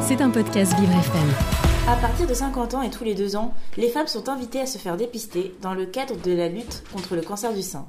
C'est un podcast Vivre FM. À partir de 50 ans et tous les deux ans, les femmes sont invitées à se faire dépister dans le cadre de la lutte contre le cancer du sein.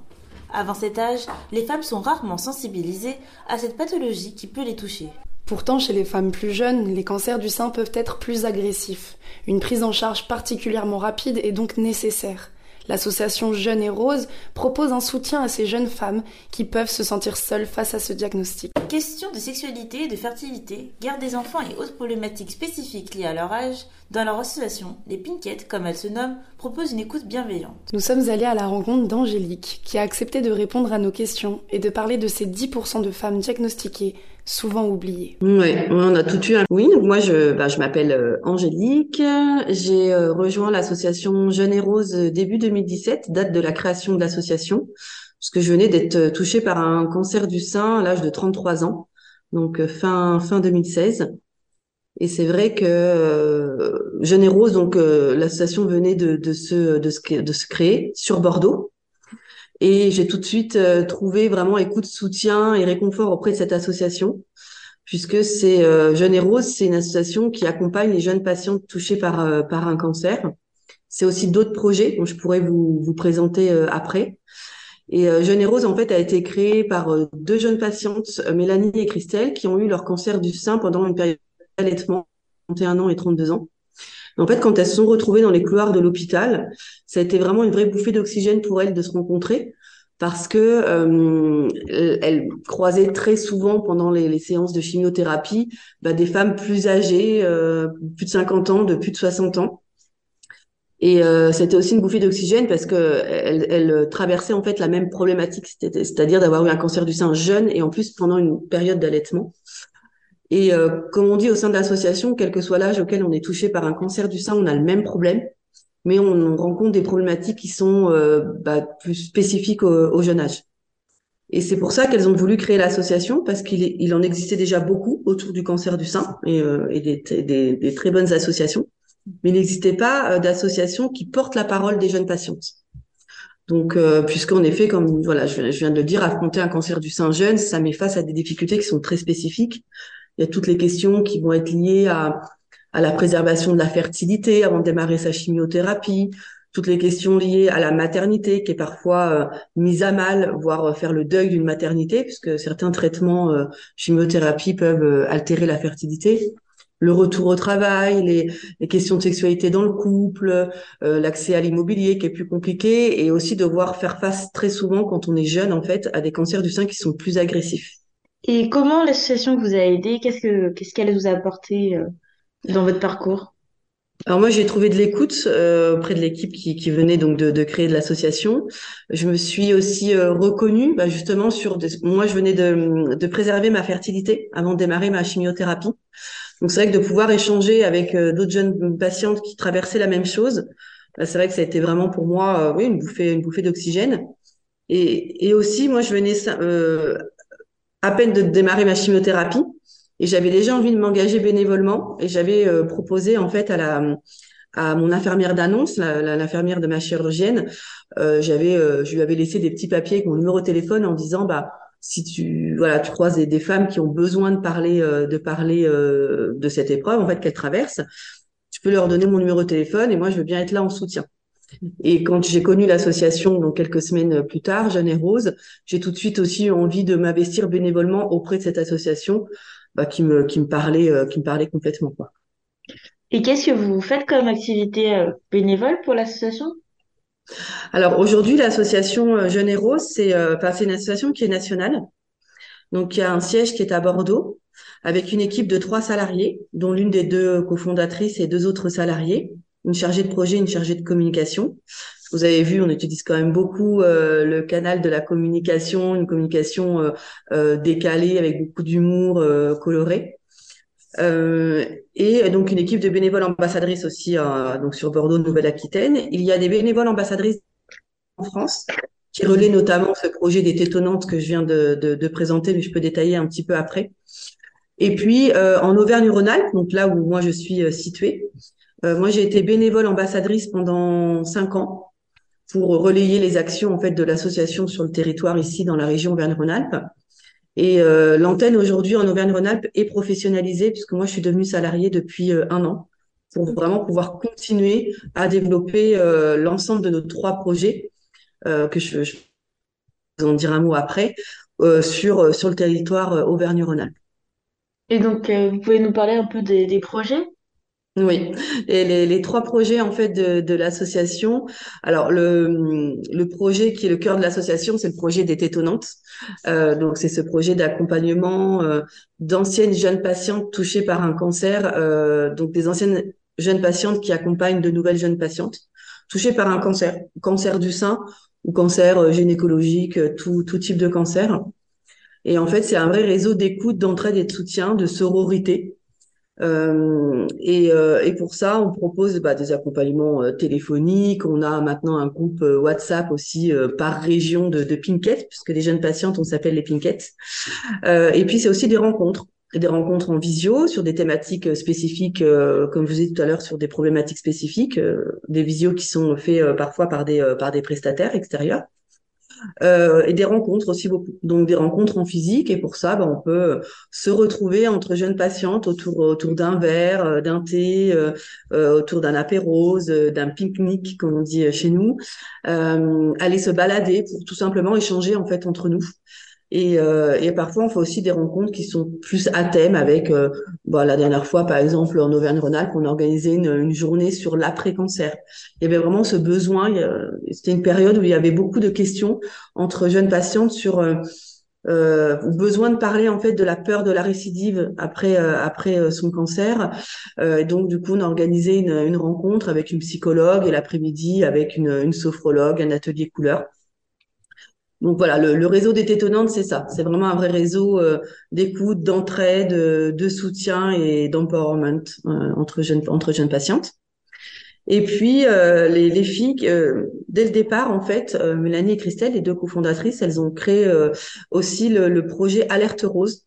Avant cet âge, les femmes sont rarement sensibilisées à cette pathologie qui peut les toucher. Pourtant, chez les femmes plus jeunes, les cancers du sein peuvent être plus agressifs. Une prise en charge particulièrement rapide est donc nécessaire. L'association Jeune et Rose propose un soutien à ces jeunes femmes qui peuvent se sentir seules face à ce diagnostic. Question de sexualité, de fertilité, garde des enfants et autres problématiques spécifiques liées à leur âge, dans leur association, les Pinkettes, comme elles se nomment, proposent une écoute bienveillante. Nous sommes allés à la rencontre d'Angélique, qui a accepté de répondre à nos questions et de parler de ces 10% de femmes diagnostiquées, souvent oubliées. Oui, on a tout eu. Oui, donc moi je, bah, je m'appelle euh, Angélique. J'ai euh, rejoint l'association Jeune et Rose euh, début 2017, date de la création de l'association, parce que je venais d'être touchée par un cancer du sein à l'âge de 33 ans, donc fin fin 2016. Et c'est vrai que euh, Jeune et Rose, donc l'association venait de, de, se, de, se, de se créer sur Bordeaux. Et j'ai tout de suite euh, trouvé vraiment écoute, soutien et réconfort auprès de cette association, puisque c'est euh, Jeune et Rose, c'est une association qui accompagne les jeunes patientes touchées par euh, par un cancer. C'est aussi d'autres projets dont je pourrais vous, vous présenter après. Et Jeune et Rose, en fait, a été créée par deux jeunes patientes, Mélanie et Christelle, qui ont eu leur cancer du sein pendant une période d'allaitement, 31 ans et 32 ans. En fait, quand elles se sont retrouvées dans les couloirs de l'hôpital, ça a été vraiment une vraie bouffée d'oxygène pour elles de se rencontrer parce que euh, elles croisaient très souvent pendant les, séances de chimiothérapie bah, des femmes plus âgées, euh, plus de 50 ans, de plus de 60 ans. Et euh, c'était aussi une bouffée d'oxygène parce que elles, elles, traversaient en fait la même problématique, c'est-à-dire d'avoir eu un cancer du sein jeune et en plus pendant une période d'allaitement. Et euh, comme on dit au sein de l'association, quel que soit l'âge auquel on est touché par un cancer du sein, on a le même problème, mais on, rencontre des problématiques qui sont euh, bah, plus spécifiques au, jeune âge. Et c'est pour ça qu'elles ont voulu créer l'association, parce qu'il il en existait déjà beaucoup autour du cancer du sein et, euh, et des, des, des, très bonnes associations, mais il n'existait pas d'association qui porte la parole des jeunes patientes. Donc, euh, puisqu'en effet, comme voilà, je, je, viens de le dire, affronter un cancer du sein jeune, ça met face à des difficultés qui sont très spécifiques il y a toutes les questions qui vont être liées à, la préservation de la fertilité avant de démarrer sa chimiothérapie, toutes les questions liées à la maternité qui est parfois euh, mise à mal, voire euh, faire le deuil d'une maternité, puisque certains traitements euh, chimiothérapie peuvent altérer la fertilité. Le retour au travail, les, les questions de sexualité dans le couple, l'accès à l'immobilier qui est plus compliqué, et aussi devoir faire face très souvent quand on est jeune en fait à des cancers du sein qui sont plus agressifs. Et comment l'association vous a aidé? Qu'est-ce que qu'est-ce qu'elle vous a apporté euh, dans votre parcours? Alors moi j'ai trouvé de l'écoute euh, auprès de l'équipe qui, qui venait donc de, de créer de l'association. Je me suis aussi euh, reconnue bah, justement sur des... moi je venais de, de préserver ma fertilité avant de démarrer ma chimiothérapie. Donc c'est vrai que de pouvoir échanger avec euh, d'autres jeunes patientes qui traversaient la même chose, bah, c'est vrai que ça a été vraiment pour moi oui une bouffée une bouffée d'oxygène. Et, et aussi moi je venais à peine de démarrer ma chimiothérapie et j'avais déjà envie de m'engager bénévolement et j'avais euh, proposé en fait à la à mon infirmière d'annonce, l'infirmière de ma chirurgienne, euh, j'avais euh, je lui avais laissé des petits papiers avec mon numéro de téléphone en disant bah si tu voilà tu croises des, femmes qui ont besoin de parler de parler de cette épreuve en fait qu'elles traversent, tu peux leur donner mon numéro de téléphone et moi je veux bien être là en soutien. Et quand j'ai connu l'association, donc quelques semaines plus tard, Jeanne et Rose, j'ai tout de suite aussi eu envie de m'investir bénévolement auprès de cette association bah, qui me qui me parlait euh, qui me parlait complètement quoi. Et qu'est-ce que vous faites comme activité euh, bénévole pour l'association? Alors aujourd'hui, l'association euh, Jeune et Rose, c'est enfin, c'est une association qui est nationale. Donc il y a un siège qui est à Bordeaux avec une équipe de trois salariés, dont l'une des deux cofondatrices et deux autres salariés une chargée de projet, une chargée de communication. Vous avez vu, on utilise quand même beaucoup euh, le canal de la communication, une communication euh, euh, décalée avec beaucoup d'humour coloré. et donc une équipe de bénévoles ambassadrices aussi donc sur Bordeaux, Nouvelle-Aquitaine. Il y a des bénévoles ambassadrices en France qui relaient notamment ce projet des tétonnantes que je viens de, de, présenter, mais je peux détailler un petit peu après. Et puis en Auvergne-Rhône-Alpes, donc là où moi je suis située, moi, j'ai été bénévole ambassadrice pendant cinq ans pour relayer les actions en fait de l'association sur le territoire ici dans la région Auvergne-Rhône-Alpes. Et euh, l'antenne aujourd'hui en Auvergne-Rhône-Alpes est professionnalisée puisque moi je suis devenue salariée depuis euh, un an pour vraiment pouvoir continuer à développer euh, l'ensemble de nos trois projets que je, je vais en dire un mot après sur sur le territoire Auvergne-Rhône-Alpes. Et donc vous pouvez nous parler un peu des projets? Oui, et les, les, trois projets en fait de, de l'association. Alors le, le projet qui est le cœur de l'association, c'est le projet des tétonnantes. Euh, donc c'est ce projet d'accompagnement euh, d'anciennes jeunes patientes touchées par un cancer, euh, donc des anciennes jeunes patientes qui accompagnent de nouvelles jeunes patientes touchées par un cancer, cancer du sein ou cancer euh, gynécologique, euh, tout, tout type de cancer. Et en fait, c'est un vrai réseau d'écoute, d'entraide et de soutien, de sororité euh, et, euh, et, pour ça, on propose bah, des accompagnements euh, téléphoniques. On a maintenant un groupe euh, WhatsApp aussi par région de, de Pinkett, puisque les jeunes patientes, on s'appelle les Pinkett. et puis, c'est aussi des rencontres des rencontres en visio sur des thématiques spécifiques, comme je vous ai dit tout à l'heure, sur des problématiques spécifiques, des visios qui sont faits parfois par des par des prestataires extérieurs. Euh, et des rencontres aussi beaucoup. Donc des rencontres en physique et pour ça, ben, on peut se retrouver entre jeunes patientes autour autour d'un verre, euh, d'un thé, euh, autour d'un apérose, d'un pique-nique comme on dit chez nous, aller se balader pour tout simplement échanger en fait entre nous. Et, euh, et, parfois, on fait aussi des rencontres qui sont plus à thème avec, euh, bon, la dernière fois, par exemple, en Auvergne-Rhône-Alpes, on a organisé une, une journée sur l'après-cancer. Il y avait vraiment ce besoin, c'était une période où il y avait beaucoup de questions entre jeunes patientes sur euh, euh besoin de parler en fait de la peur de la récidive après euh, après son cancer. et donc, du coup, on a organisé une, une rencontre avec une psychologue et l'après-midi avec une, une sophrologue, un atelier couleur. Donc voilà, le, réseau des tétonnantes, c'est ça. C'est vraiment un vrai réseau euh, d'écoute, d'entraide, de, soutien et d'empowerment euh, entre jeunes entre jeunes patientes. Et puis euh, les, les, filles, dès le départ, en fait, Mélanie et Christelle, les deux cofondatrices, elles ont créé aussi le, projet Alerte Rose,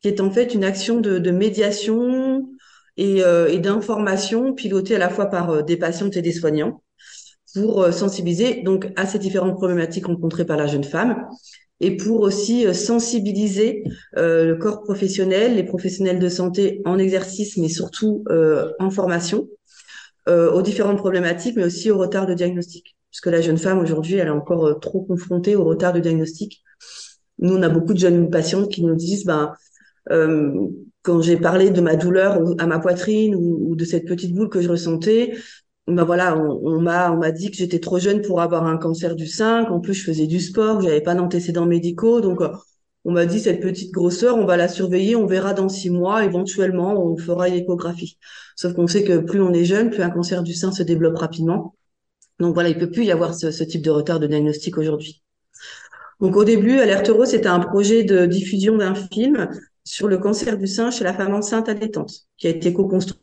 qui est en fait une action de, de médiation et, et d'information pilotée à la fois par des patientes et des soignants pour euh, sensibiliser donc à ces différentes problématiques rencontrées par la jeune femme et pour aussi euh, sensibiliser euh, le corps professionnel, les professionnels de santé en exercice, mais surtout en formation, aux différentes problématiques, mais aussi au retard de diagnostic. Parce que la jeune femme aujourd'hui, elle est encore trop confrontée au retard de diagnostic. Nous, on a beaucoup de jeunes patientes qui nous disent, ben, quand j'ai parlé de ma douleur à ma poitrine ou, ou, de cette petite boule que je ressentais, ben voilà, on, m'a on m'a dit que j'étais trop jeune pour avoir un cancer du sein, qu'en plus je faisais du sport, j'avais pas d'antécédents médicaux, donc euh, on m'a dit cette petite grosseur, on va la surveiller, on verra dans six mois, éventuellement on fera une échographie. Sauf qu'on sait que plus on est jeune, plus un cancer du sein se développe rapidement. Donc voilà, il peut plus y avoir ce, ce type de retard de diagnostic aujourd'hui. Donc au début, Alerte Rose, c'était un projet de diffusion d'un film sur le cancer du sein chez la femme enceinte allaitante, qui a été co-construit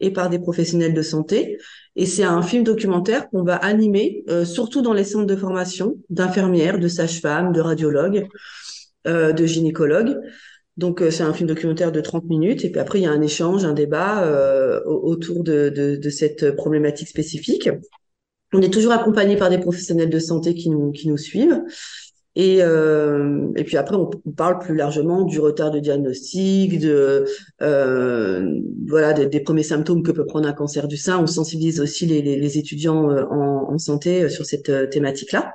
Et par des professionnels de santé. Et c'est un film documentaire qu'on va animer, euh, surtout dans les centres de formation d'infirmières, de sages-femmes, de radiologues, euh, de gynécologues. Donc euh, c'est un film documentaire de 30 minutes et puis après il y a un échange, un débat autour de, de, de, cette problématique spécifique. On est toujours accompagné par des professionnels de santé qui nous, qui nous suivent. Et, euh, et puis après, on, parle plus largement du retard de diagnostic, de euh, voilà des, premiers symptômes que peut prendre un cancer du sein. On sensibilise aussi les, les, les étudiants euh, en, en, santé euh, sur cette euh, thématique-là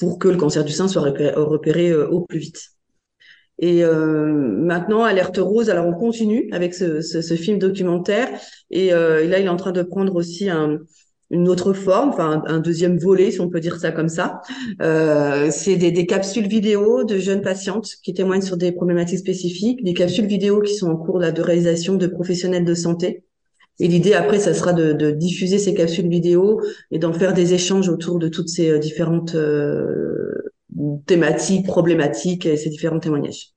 pour que le cancer du sein soit repéré, au plus vite. Et euh, maintenant, Alerte Rose, alors on continue avec ce, ce, ce film documentaire. Et, euh, et, là, il est en train de prendre aussi un, une autre forme, enfin un, deuxième volet, si on peut dire ça comme ça. Euh, c'est des, des, capsules vidéo de jeunes patientes qui témoignent sur des problématiques spécifiques, des capsules vidéo qui sont en cours là, de réalisation de professionnels de santé. Et l'idée après, ça sera de, de, diffuser ces capsules vidéo et d'en faire des échanges autour de toutes ces euh, différentes euh, thématiques, problématiques et ces différents témoignages.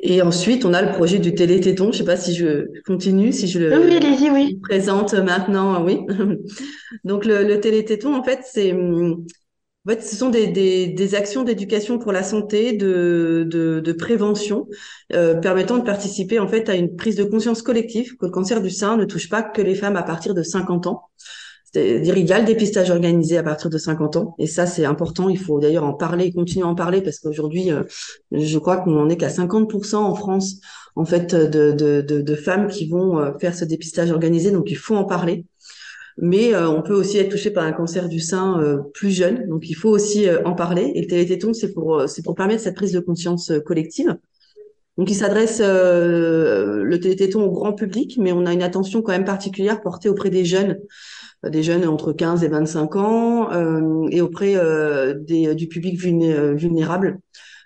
Et ensuite, on a le projet du télététon. Je sais pas si je continue, si je le oui, oui. présente maintenant. Oui. Donc le, le télététon, en fait, c'est en fait, ce sont des, des, des actions d'éducation pour la santé, de, de, de prévention, euh, permettant de participer en fait à une prise de conscience collective que le cancer du sein ne touche pas que les femmes à partir de 50 ans. Il y a le dépistage organisé à partir de 50 ans, et ça, c'est important. Il faut d'ailleurs en parler, continuer à en parler, parce qu'aujourd'hui, euh, je crois qu'on en est qu'à 50% en France, en fait, de, de, de, de, femmes qui vont euh, faire ce dépistage organisé. Donc, il faut en parler. Mais euh, on peut aussi être touché par un cancer du sein plus jeune, donc il faut aussi en parler. Et le télététon, c'est pour, c'est pour permettre cette prise de conscience collective. Donc, il s'adresse le télététon au grand public, mais on a une attention quand même particulière portée auprès des jeunes des jeunes entre 15 et 25 ans euh, et auprès euh, des, du public vulnérable,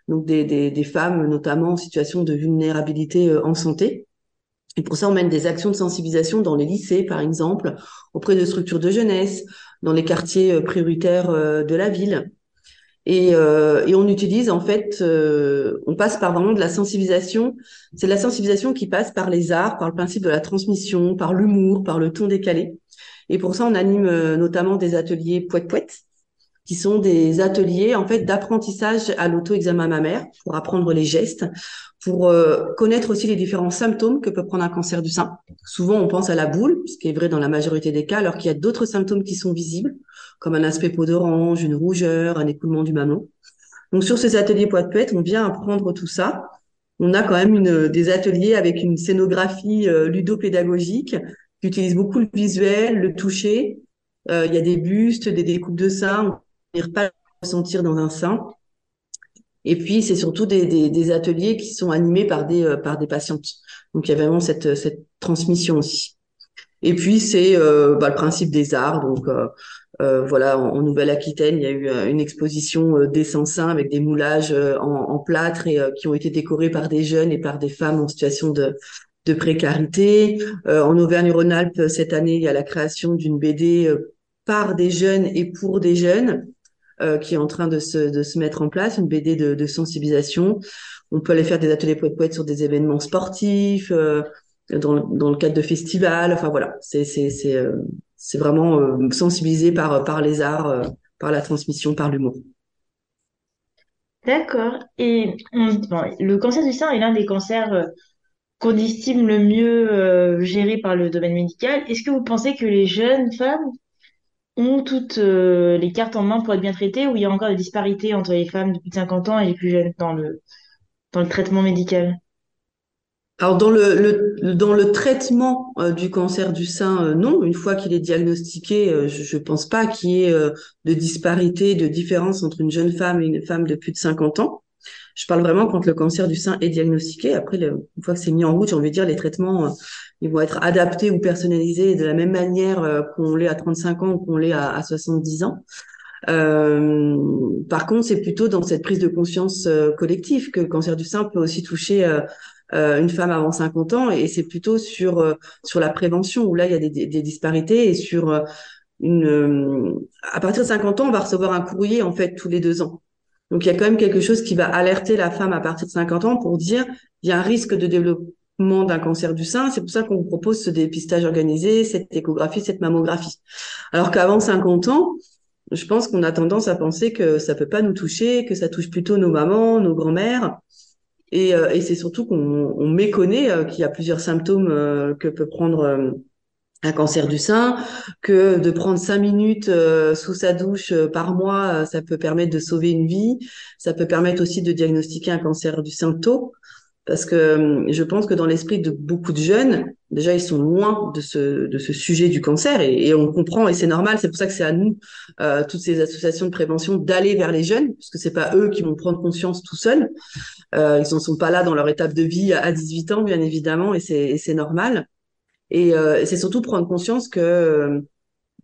donc des, des, des, femmes notamment en situation de vulnérabilité euh, en santé. Et pour ça, on mène des actions de sensibilisation dans les lycées, par exemple, auprès de structures de jeunesse, dans les quartiers prioritaires de la ville. Et, euh, et, on utilise en fait, euh, on passe par vraiment de la sensibilisation. C'est la sensibilisation qui passe par les arts, par le principe de la transmission, par l'humour, par le ton décalé. Et pour ça, on anime euh, notamment des ateliers poète poète, qui sont des ateliers en fait d'apprentissage à l'auto-examen mammaire pour apprendre les gestes, pour euh, connaître aussi les différents symptômes que peut prendre un cancer du sein. Souvent, on pense à la boule, ce qui est vrai dans la majorité des cas, alors qu'il y a d'autres symptômes qui sont visibles, comme un aspect peau d'orange, une rougeur, un écoulement du mamelon. Donc sur ces ateliers poète poète, on vient apprendre tout ça. On a quand même une, des ateliers avec une scénographie euh, ludopédagogique J'utilise beaucoup le visuel, le toucher. Euh, il y a des bustes, des découpes de seins. On ne pas ressentir dans un sein. Et puis, c'est surtout des, des, des, ateliers qui sont animés par des, euh, par des patientes. Donc, il y a vraiment cette, cette transmission aussi. Et puis, c'est euh, bah, le principe des arts. Donc, euh, euh voilà, en, Nouvelle-Aquitaine, il y a eu une exposition des sans-seins avec des moulages en, en plâtre et qui ont été décorés par des jeunes et par des femmes en situation de, de précarité. Euh, en Auvergne-Rhône-Alpes, cette année, il y a la création d'une BD euh, par des jeunes et pour des jeunes euh, qui est en train de se, de se mettre en place, une BD de, de sensibilisation. On peut aller faire des ateliers poète-poète sur des événements sportifs, dans, le cadre de festivals. Enfin voilà, c'est c'est vraiment sensibilisé par les arts, par la transmission, par l'humour. D'accord. Et le cancer du sein est l'un des cancers qu'on estime le mieux euh, géré par le domaine médical. Est-ce que vous pensez que les jeunes femmes ont toutes euh, les cartes en main pour être bien traitées ou il y a encore des disparités entre les femmes de plus de 50 ans et les plus jeunes dans le traitement médical? Alors dans le, dans le traitement euh, du cancer du sein, non. Une fois qu'il est diagnostiqué, je ne pense pas qu'il y ait de disparité, de différence entre une jeune femme et une femme de plus de 50 ans. Je parle vraiment quand le cancer du sein est diagnostiqué. Après, une fois que c'est mis en route, j'ai envie de dire, les traitements, euh, ils vont être adaptés ou personnalisés de la même manière euh, qu'on l'est à 35 ans ou qu'on l'est à, 70 ans. Euh, par contre, c'est plutôt dans cette prise de conscience collective que le cancer du sein peut aussi toucher une femme avant 50 ans, et c'est plutôt sur sur la prévention où là il y a des, des disparités et sur une à partir de 50 ans, on va recevoir un courrier en fait tous les deux ans donc il y a quand même quelque chose qui va alerter la femme à partir de 50 ans pour dire il y a un risque de développement d'un cancer du sein. C'est pour ça qu'on vous propose ce dépistage organisé, cette échographie, cette mammographie. Alors qu'avant 50 ans, je pense qu'on a tendance à penser que ça peut pas nous toucher, que ça touche plutôt nos mamans, nos grands-mères. Et, euh, et c'est surtout qu'on méconnaît euh, qu'il y a plusieurs symptômes euh, que peut prendre un cancer du sein, que de prendre cinq minutes sous sa douche par mois, ça peut permettre de sauver une vie. Ça peut permettre aussi de diagnostiquer un cancer du sein tôt, parce que je pense que dans l'esprit de beaucoup de jeunes, déjà ils sont loin de ce de ce sujet du cancer et, on comprend et c'est normal. C'est pour ça que c'est à nous, toutes ces associations de prévention, d'aller vers les jeunes, parce que c'est pas eux qui vont prendre conscience tout seuls. ils n'en sont pas là dans leur étape de vie à 18 ans, bien évidemment, et c'est normal. Et euh, c'est surtout prendre conscience que euh,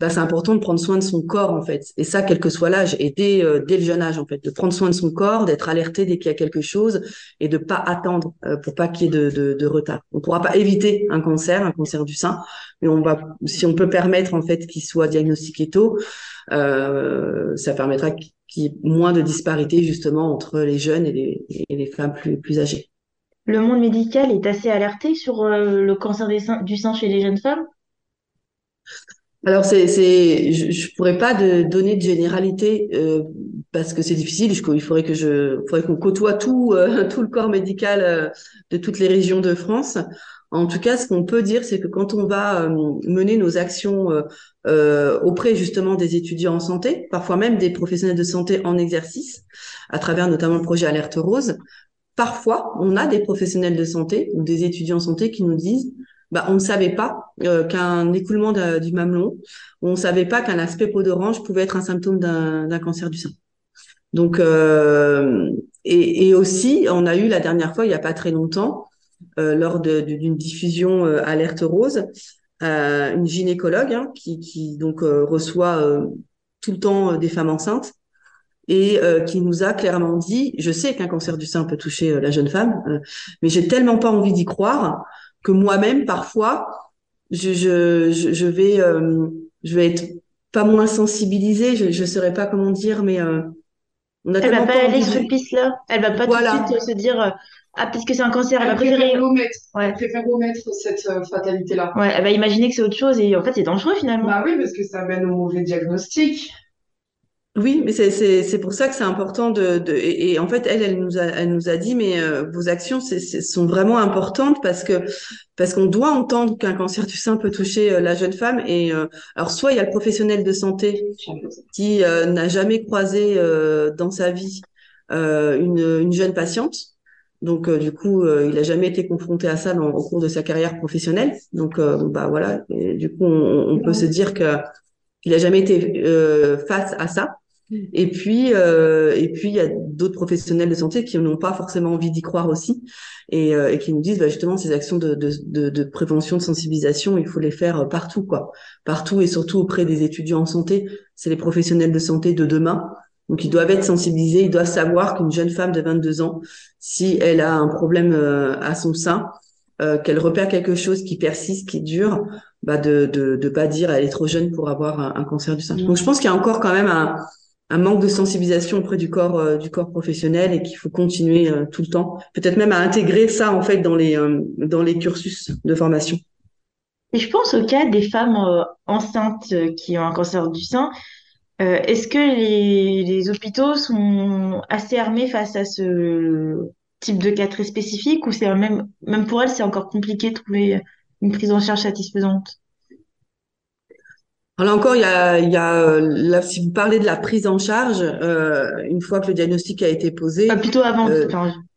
bah, c'est important de prendre soin de son corps en fait. Et ça, quel que soit l'âge, et dès, euh, dès le jeune âge en fait, de prendre soin de son corps, d'être alerté dès qu'il y a quelque chose et de pas attendre pour pas qu'il y ait de, de, retard. On pourra pas éviter un cancer, un cancer du sein, mais on va, si on peut permettre en fait qu'il soit diagnostiqué tôt, ça permettra qu'il y ait moins de disparité justement entre les jeunes et les, et les femmes plus, plus âgées le monde médical est assez alerté sur euh, le cancer du sein chez les jeunes femmes? Alors c'est, c'est, je, je pourrais pas de, donner de généralité euh, parce que c'est difficile. il faudrait que je, faudrait qu'on côtoie tout, euh, tout le corps médical de toutes les régions de France. En tout cas, ce qu'on peut dire, c'est que quand on va mener nos actions auprès justement des étudiants en santé, parfois même des professionnels de santé en exercice, à travers notamment le projet Alerte Rose, parfois on a des professionnels de santé ou des étudiants en santé qui nous disent bah, on ne savait pas euh, qu'un écoulement du mamelon, on ne savait pas qu'un aspect peau d'orange pouvait être un symptôme d'un cancer du sein. Donc, euh, et, et, aussi, on a eu la dernière fois, il n'y a pas très longtemps, euh, lors d'une diffusion euh, alerte rose, euh, une gynécologue hein, qui, qui, donc reçoit tout le temps des femmes enceintes et qui nous a clairement dit, je sais qu'un cancer du sein peut toucher la jeune femme, mais j'ai tellement pas envie d'y croire que moi-même parfois je, je, je, vais euh, je vais être pas moins sensibilisée je ne saurais pas comment dire mais euh, on a elle va pas aller sur cette piste là? Elle va pas tout de suite se dire euh, ah puisque c'est un cancer elle, va préférer omettre ouais. préfère omettre cette fatalité là ouais elle va imaginer que c'est autre chose et en fait c'est dangereux finalement. Bah oui parce que ça mène au mauvais diagnostic oui, mais c'est c'est pour ça que c'est important de, de et, en fait elle elle nous a elle nous a dit mais euh, vos actions c'est sont vraiment importantes parce que parce qu'on doit entendre qu'un cancer du sein peut toucher euh, la jeune femme. Et euh, alors soit il y a le professionnel de santé qui n'a jamais croisé dans sa vie une une jeune patiente. Donc du coup il a jamais été confronté à ça dans, au cours de sa carrière professionnelle. Donc bah voilà. Et, du coup on, peut se dire que il a jamais été face à ça et puis, euh, et puis il y a d'autres professionnels de santé qui n'ont pas forcément envie d'y croire aussi, et, euh, et, qui nous disent bah, justement ces actions de, de, de, de, prévention, de sensibilisation, il faut les faire partout, quoi, partout et surtout auprès des étudiants en santé. C'est les professionnels de santé de demain, donc ils doivent être sensibilisés, ils doivent savoir qu'une jeune femme de 22 ans, si elle a un problème euh, à son sein, euh, qu'elle repère quelque chose qui persiste, qui dure, bah de de, de pas dire elle est trop jeune pour avoir un, un cancer du sein. Donc je pense qu'il y a encore quand même un un manque de sensibilisation auprès du corps euh, professionnel et qu'il faut continuer euh, tout le temps. Peut-être même à intégrer ça en fait dans les euh, dans les cursus de formation. Et je pense au cas des femmes enceintes qui ont un cancer du sein. Est-ce que les, les hôpitaux sont assez armés face à ce type de cas très spécifique ou c'est même même pour elles c'est encore compliqué de trouver une prise en charge satisfaisante? Alors encore, il y a, il y a euh, là, si vous parlez de la prise en charge, euh, une fois que le diagnostic a été posé. Ah, plutôt avant. Euh,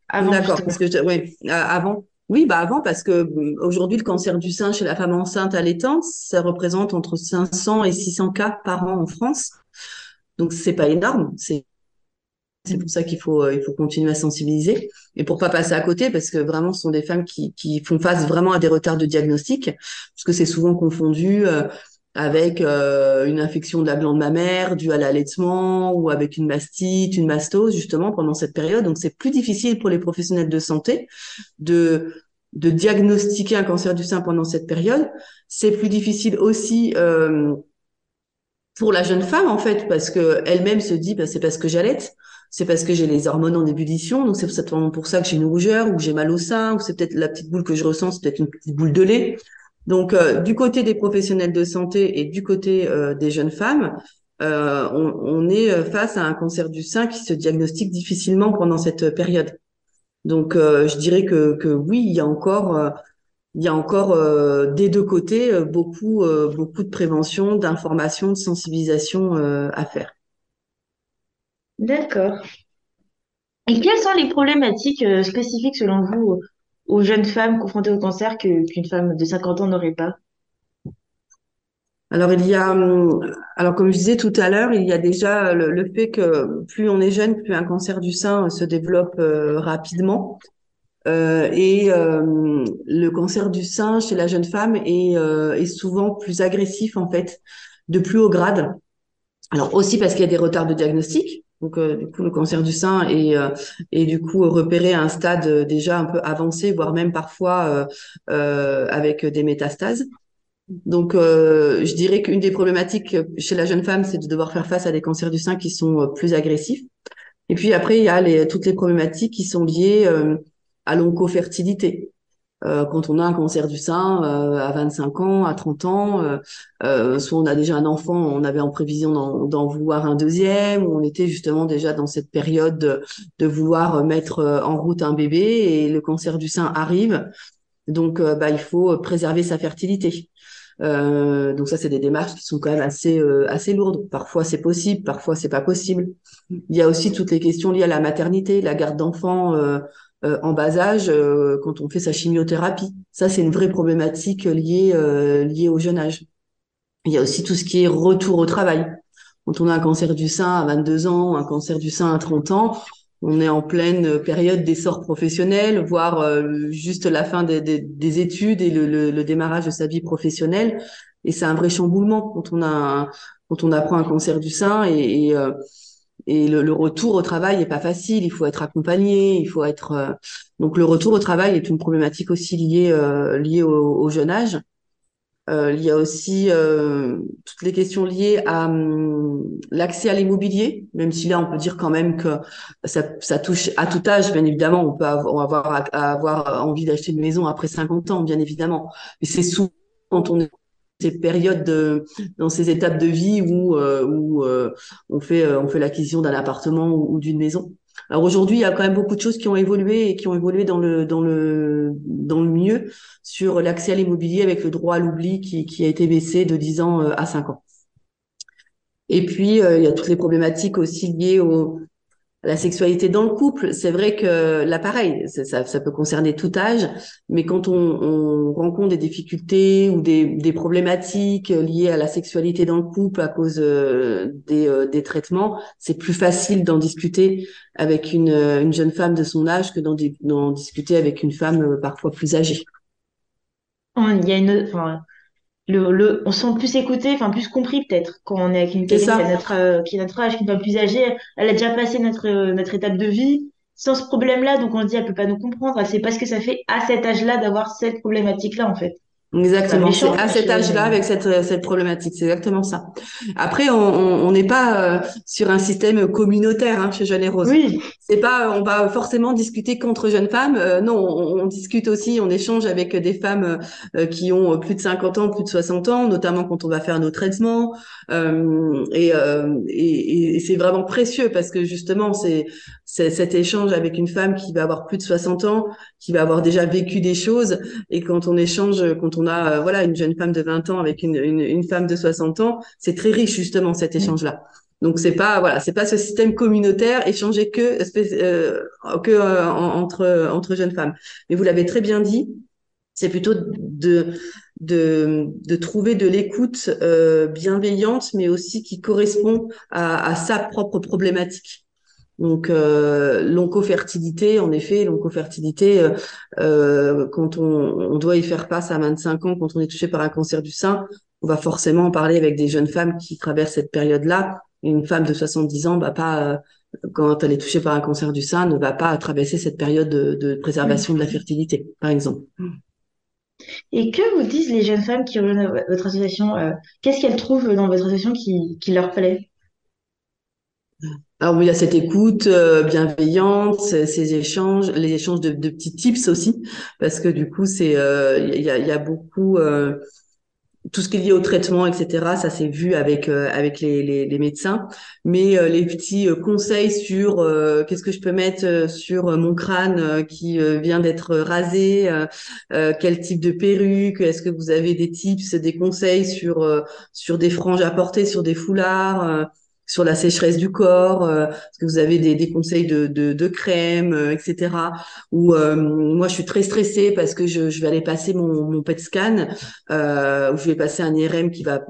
avant D'accord, parce que oui, avant. Oui, bah avant parce que aujourd'hui le cancer du sein chez la femme enceinte allaitante, ça représente entre 500 et 600 cas par an en France. Donc c'est pas énorme, c'est c'est pour ça qu'il faut il faut continuer à sensibiliser et pour pas passer à côté parce que vraiment ce sont des femmes qui qui font face vraiment à des retards de diagnostic parce que c'est souvent confondu avec euh, une infection de la glande mammaire due à l'allaitement ou avec une mastite, une mastose justement pendant cette période. Donc c'est plus difficile pour les professionnels de santé de de diagnostiquer un cancer du sein pendant cette période. C'est plus difficile aussi euh, pour la jeune femme en fait parce que elle-même se dit bah, c'est parce que j'allaite, c'est parce que j'ai les hormones en ébullition, donc c'est pour ça que j'ai une rougeur ou j'ai mal au sein ou c'est peut-être la petite boule que je ressens, c'est peut-être une petite boule de lait. Donc, euh, du côté des professionnels de santé et du côté euh, des jeunes femmes, euh, on, est face à un cancer du sein qui se diagnostique difficilement pendant cette période. Donc, je dirais que, que, oui, il y a encore, il y a encore des deux côtés beaucoup, beaucoup de prévention, d'information, de sensibilisation à faire. D'accord. Et quelles sont les problématiques spécifiques selon vous aux jeunes femmes confrontées au cancer qu'une femme de 50 ans n'aurait pas alors il y a, hum, alors comme je disais tout à l'heure, il y a déjà le, fait que plus on est jeune, plus un cancer du sein se développe euh, rapidement. Euh, et euh, le cancer du sein chez la jeune femme est, est souvent plus agressif en fait, de plus haut grade. Alors aussi parce qu'il y a des retards de diagnostic, donc, euh, du coup, le cancer du sein est, euh, du coup repéré à un stade euh, déjà un peu avancé, voire même parfois avec des métastases. Donc, je dirais qu'une des problématiques chez la jeune femme, c'est de devoir faire face à des cancers du sein qui sont plus agressifs. Et puis après, il y a toutes les problématiques qui sont liées à l'oncofertilité. Euh, quand on a un cancer du sein euh, à 25 ans, à 30 ans, euh, euh, soit on a déjà un enfant, on avait en prévision d'en vouloir un deuxième, on était justement déjà dans cette période de, de, vouloir mettre en route un bébé et le cancer du sein arrive. Donc, bah, il faut préserver sa fertilité. Euh, donc ça, c'est des démarches qui sont quand même assez assez lourdes. Parfois, c'est possible, parfois, c'est pas possible. Il y a aussi toutes les questions liées à la maternité, la garde d'enfants en bas âge quand on fait sa chimiothérapie. Ça, c'est une vraie problématique liée liée au jeune âge. Il y a aussi tout ce qui est retour au travail. Quand on a un cancer du sein à 22 ans, un cancer du sein à 30 ans, on est en pleine période d'essor professionnel, voire euh, juste la fin des, des, études et le, le, démarrage de sa vie professionnelle. Et c'est un vrai chamboulement quand on a quand on apprend un cancer du sein et, et, euh, et le, retour au travail est pas facile. Il faut être accompagné, il faut être euh, donc le retour au travail est une problématique aussi liée liée au, au jeune âge. Euh, il y a aussi euh, toutes les questions liées à hum, l'accès à l'immobilier, même si là on peut dire quand même que ça, ça touche à tout âge, bien évidemment. On peut avoir, avoir, envie d'acheter une maison après 50 ans, bien évidemment. Mais c'est souvent quand on est ces périodes de, dans ces étapes de vie où, euh, où on fait, on fait l'acquisition d'un appartement ou d'une maison. Alors aujourd'hui, il y a quand même beaucoup de choses qui ont évolué et qui ont évolué dans le dans le dans le mieux sur l'accès à l'immobilier avec le droit à l'oubli qui, qui a été baissé de 10 ans euh, à 5 ans. Et puis euh, il y a toutes les problématiques aussi liées au la sexualité dans le couple, c'est vrai que l'appareil, ça, ça, peut concerner tout âge, mais quand on, on rencontre des difficultés ou des, des, problématiques liées à la sexualité dans le couple à cause euh, des, euh, des, traitements, c'est plus facile d'en discuter avec une, une, jeune femme de son âge que d'en discuter avec une femme euh, parfois plus âgée. Il y a une, enfin, le, on se sent plus écouté, enfin plus compris peut-être quand on est avec une personne qui, notre, euh, qui est notre âge, qui est plus âgée, elle a déjà passé notre, euh, notre étape de vie sans ce problème-là, donc on se dit elle peut pas nous comprendre. C'est parce que ça fait à cet âge-là d'avoir cette problématique-là en fait. Exactement, c'est à cet âge-là avec cette, euh, cette problématique, c'est exactement ça. Après, on n'est pas euh, sur un système communautaire hein, chez Jeunes et Rose. Oui. C'est pas, on va forcément discuter contre jeunes femmes. Euh, non, on, discute aussi, on échange avec des femmes qui ont plus de 50 ans, plus de 60 ans, notamment quand on va faire nos traitements. et, et, et c'est vraiment précieux parce que justement, c'est cet échange avec une femme qui va avoir plus de 60 ans, qui va avoir déjà vécu des choses, et quand on échange, quand on a euh, voilà une jeune femme de 20 ans avec une, une, une femme de 60 ans, c'est très riche justement cet échange-là. Donc c'est pas voilà, c'est pas ce système communautaire échanger que euh, que euh, entre entre jeunes femmes. Mais vous l'avez très bien dit, c'est plutôt de de, de trouver de l'écoute bienveillante, mais aussi qui correspond à, à sa propre problématique. Donc euh, l'oncofertilité, en effet, l'oncofertilité, euh, euh, quand on, doit y faire face à 25 ans, quand on est touché par un cancer du sein, on va forcément parler avec des jeunes femmes qui traversent cette période-là. Une femme de 70 ans, bah pas euh, quand elle est touchée par un cancer du sein, ne va pas traverser cette période de, de préservation de la fertilité, par exemple. Et que vous disent les jeunes femmes qui rejoignent votre association euh, Qu'est-ce qu'elles trouvent dans votre association qui, qui leur plaît? Alors il y a cette écoute euh, bienveillante, ces, échanges, les échanges de, de, petits tips aussi, parce que du coup c'est euh, il y, a, y, a, beaucoup euh, tout ce qui est lié au traitement, etc. Ça s'est vu avec avec les, les, les, médecins, mais les petits conseils sur qu'est-ce que je peux mettre sur mon crâne qui vient d'être rasé, quel type de perruque, est-ce que vous avez des tips, des conseils sur sur des franges à porter, sur des foulards sur la sécheresse du corps euh, Est-ce que vous avez des, conseils de, crème, euh, etc. Ou euh, moi, je suis très stressée parce que je, je vais aller passer mon, mon PET scan, euh, où je vais passer un IRM qui va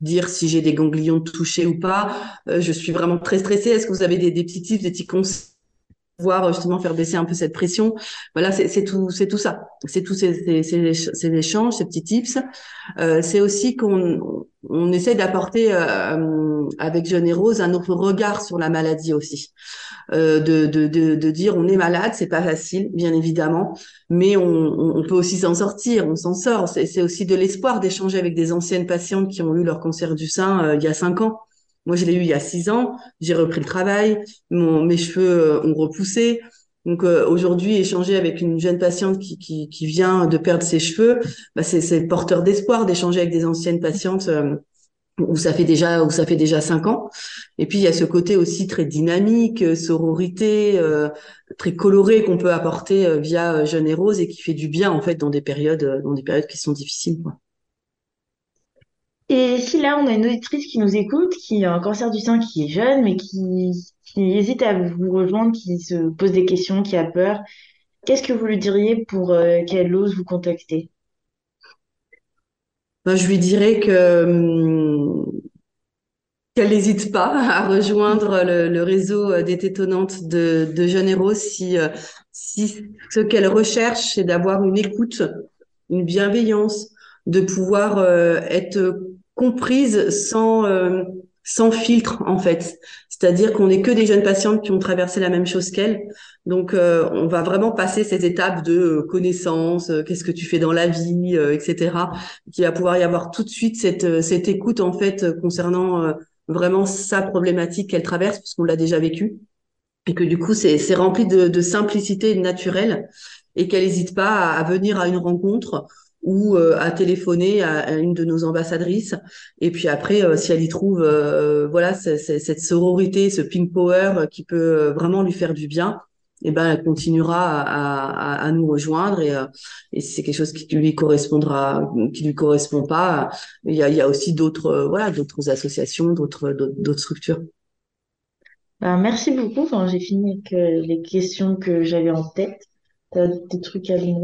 dire si j'ai des ganglions touchés ou pas. je suis vraiment très stressée. Est-ce que vous avez des, des petits tips, des petits conseils pouvoir justement faire baisser un peu cette pression. Voilà, c'est tout, c'est tout ça. C'est tous ces, ces, ces, échanges, ces petits tips. Euh, c'est aussi qu'on on essaie d'apporter euh, avec Jeune et Rose un autre regard sur la maladie aussi. Euh, de, de, de, de, dire on est malade, c'est pas facile, bien évidemment, mais on, on peut aussi s'en sortir, on s'en sort. C'est aussi de l'espoir d'échanger avec des anciennes patientes qui ont eu leur cancer du sein euh, il y a cinq ans moi, je l'ai eu il y a six ans. J'ai repris le travail. Mon, mes cheveux euh, ont repoussé. Donc euh, aujourd'hui, échanger avec une jeune patiente qui, qui, qui vient de perdre ses cheveux, bah, c'est porteur d'espoir d'échanger avec des anciennes patientes euh, où ça fait déjà où ça fait déjà cinq ans. Et puis il y a ce côté aussi très dynamique, euh, sororité, euh, très coloré qu'on peut apporter via Jeune et Rose et qui fait du bien en fait dans des périodes dans des périodes qui sont difficiles. Quoi. Et si là on a une auditrice qui nous écoute, qui a un cancer du sein, qui est jeune, mais qui, hésite à vous rejoindre, qui se pose des questions, qui a peur, qu'est-ce que vous lui diriez pour qu'elle ose vous contacter? Ben, je lui dirais que hum, qu'elle n'hésite pas à rejoindre le, réseau des tétonnantes de, de Janeiro si, euh, si ce qu'elle recherche, c'est d'avoir une écoute, une bienveillance, de pouvoir euh, être comprise sans, euh, sans filtre en fait. C'est-à-dire qu'on n'est que des jeunes patientes qui ont traversé la même chose qu'elle. Donc, euh, on va vraiment passer ces étapes de euh, connaissance, euh, qu'est-ce que tu fais dans la vie, etc. Qui va pouvoir y avoir tout de suite cette, cette écoute en fait concernant vraiment sa problématique qu'elle traverse, puisqu'on l'a déjà vécu, et que du coup, c'est rempli de, de simplicité naturelle, et qu'elle n'hésite pas à venir à une rencontre ou euh, à téléphoner à, une de nos ambassadrices. Et puis après, euh, si elle y trouve euh, voilà cette sororité, ce pink power qui peut vraiment lui faire du bien, et eh ben elle continuera à, à, à nous rejoindre et, et si c'est quelque chose qui lui correspondra, qui lui correspond pas, il y a, il y a aussi d'autres voilà d'autres associations, d'autres d'autres structures. Ben, merci beaucoup. J'ai fini avec les questions que j'avais en tête. T'as des trucs à dire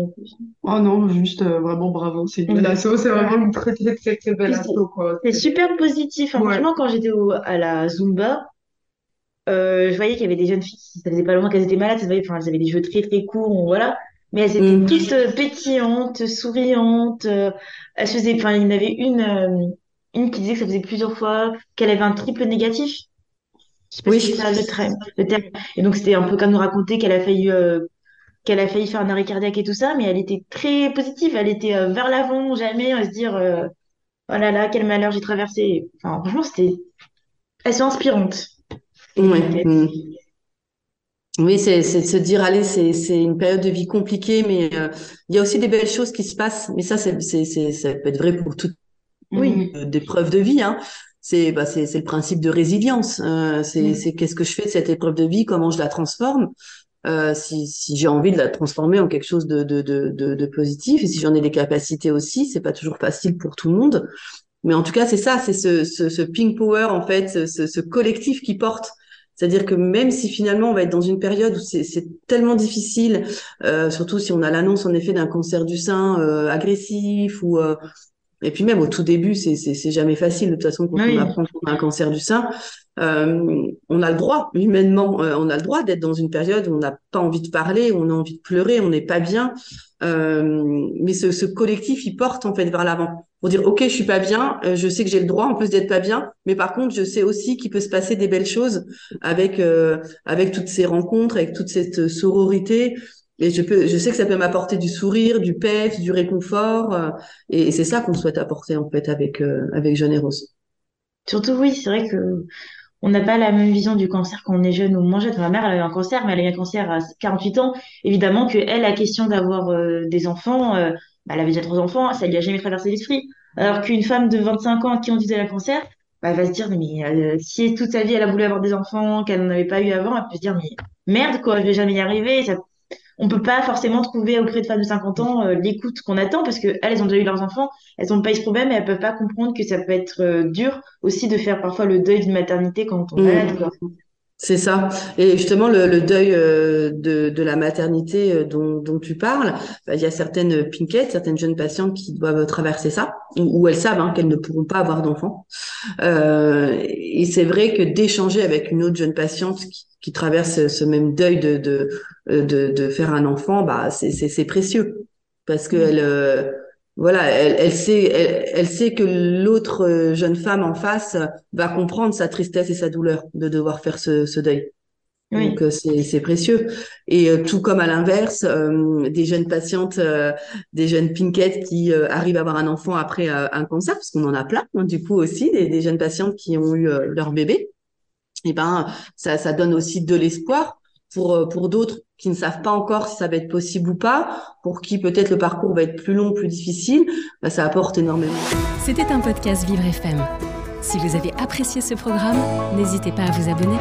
Oh non, juste euh, vraiment bravo, c'est une belle asso, c'est vraiment une très très très très belle asso. C'est super positif. Hein. Franchement, quand j'étais à la Zumba, euh, je voyais qu'il y avait des jeunes filles qui, ça faisait pas longtemps qu'elles étaient malades, ça voyait, enfin, elles avaient des cheveux très très courts, voilà. Mais elles étaient mm. toutes euh, pétillantes, souriantes. elles faisaient, enfin, il y en avait une, une qui disait que ça faisait plusieurs fois qu'elle avait un triple négatif. Je sais pas oui. si c'est ça le, le terme. Et donc c'était un peu comme nous raconter qu'elle a failli qu'elle a failli faire un arrêt cardiaque et tout ça, mais elle était très positive, elle était euh, vers l'avant, jamais à se dire euh, oh là là, quel malheur j'ai traversé. Enfin, franchement, c'était. Elles sont inspirantes. Mm. Oui, c'est se dire allez, c'est une période de vie compliquée, mais euh, il y a aussi des belles choses qui se passent. Mais ça, c'est ça peut être vrai pour toutes oui. des preuves de vie. Hein. C'est bah, c'est le principe de résilience. Mm. c'est qu'est-ce que je fais de cette épreuve de vie, comment je la transforme. Euh, si, si j'ai envie de la transformer en quelque chose de, de, de, de, positif et si j'en ai les capacités aussi, c'est pas toujours facile pour tout le monde. Mais en tout cas, c'est ça, c'est ce, ce, ce, pink power en fait, ce, ce collectif qui porte. C'est-à-dire que même si finalement on va être dans une période où c'est tellement difficile, euh, surtout si on a l'annonce en effet d'un cancer du sein euh, agressif ou euh, et puis même au tout début, c'est jamais facile de toute façon quand on apprend qu'on a un cancer du sein. Euh, on a le droit, humainement, euh, on a le droit d'être dans une période où on n'a pas envie de parler, où on a envie de pleurer, on n'est pas bien. Euh, mais ce, ce, collectif, il porte en fait vers l'avant pour dire ok, je suis pas bien, euh, je sais que j'ai le droit en plus d'être pas bien, mais par contre, je sais aussi qu'il peut se passer des belles choses avec euh, avec toutes ces rencontres, avec toute cette sororité. Et je peux, je sais que ça peut m'apporter du sourire, du pef, du réconfort, et, c'est ça qu'on souhaite apporter en fait avec avec Jeune et Rose. Surtout oui, c'est vrai que on n'a pas la même vision du cancer quand on est jeune ou moins jeune. Ma mère, elle a eu un cancer, mais elle a eu un cancer à 48 ans. Évidemment que elle, la question d'avoir euh, des enfants, euh, bah, elle avait déjà trois enfants, ça lui a jamais traversé l'esprit. Alors qu'une femme de 25 ans à qui on disait un cancer, bah, elle va se dire, mais euh, si toute sa vie elle a voulu avoir des enfants, qu'elle n'en avait pas eu avant, elle peut se dire, mais merde, quoi, je vais jamais y arriver. On peut pas forcément trouver auprès de femmes de 50 ans euh, l'écoute qu'on attend parce que elles, ont déjà eu leurs enfants, elles ont pas eu ce problème et elles peuvent pas comprendre que ça peut être euh, dur aussi de faire parfois le deuil d'une maternité quand on est malade. C'est ça. Et justement, le, deuil euh, de, de, la maternité dont, dont tu parles, bah, il y a certaines pinquettes, certaines jeunes patientes qui doivent traverser ça, ou, elles savent hein, qu'elles ne pourront pas avoir d'enfants. Euh, et c'est vrai que d'échanger avec une autre jeune patiente qui, qui traverse ce même deuil de, de, de, de faire un enfant, bah, c'est précieux. Parce que elle, euh, voilà, elle, elle sait, elle, elle, sait que l'autre euh, jeune femme en face va comprendre sa tristesse et sa douleur de devoir faire ce, ce deuil. Donc euh, c'est précieux. Et tout comme à l'inverse, des jeunes patientes, des jeunes pinkettes qui arrivent à avoir un enfant après un cancer, parce qu'on en a plein, hein, du coup aussi, des, des, jeunes patientes qui ont eu leur bébé et eh ben ça, ça donne aussi de l'espoir pour euh, pour d'autres qui ne savent pas encore si ça va être possible ou pas, pour qui peut-être le parcours va être plus long, plus difficile, bah, ça apporte énormément. C'était un podcast Vivre FM. Si vous avez apprécié ce programme, n'hésitez pas à vous abonner.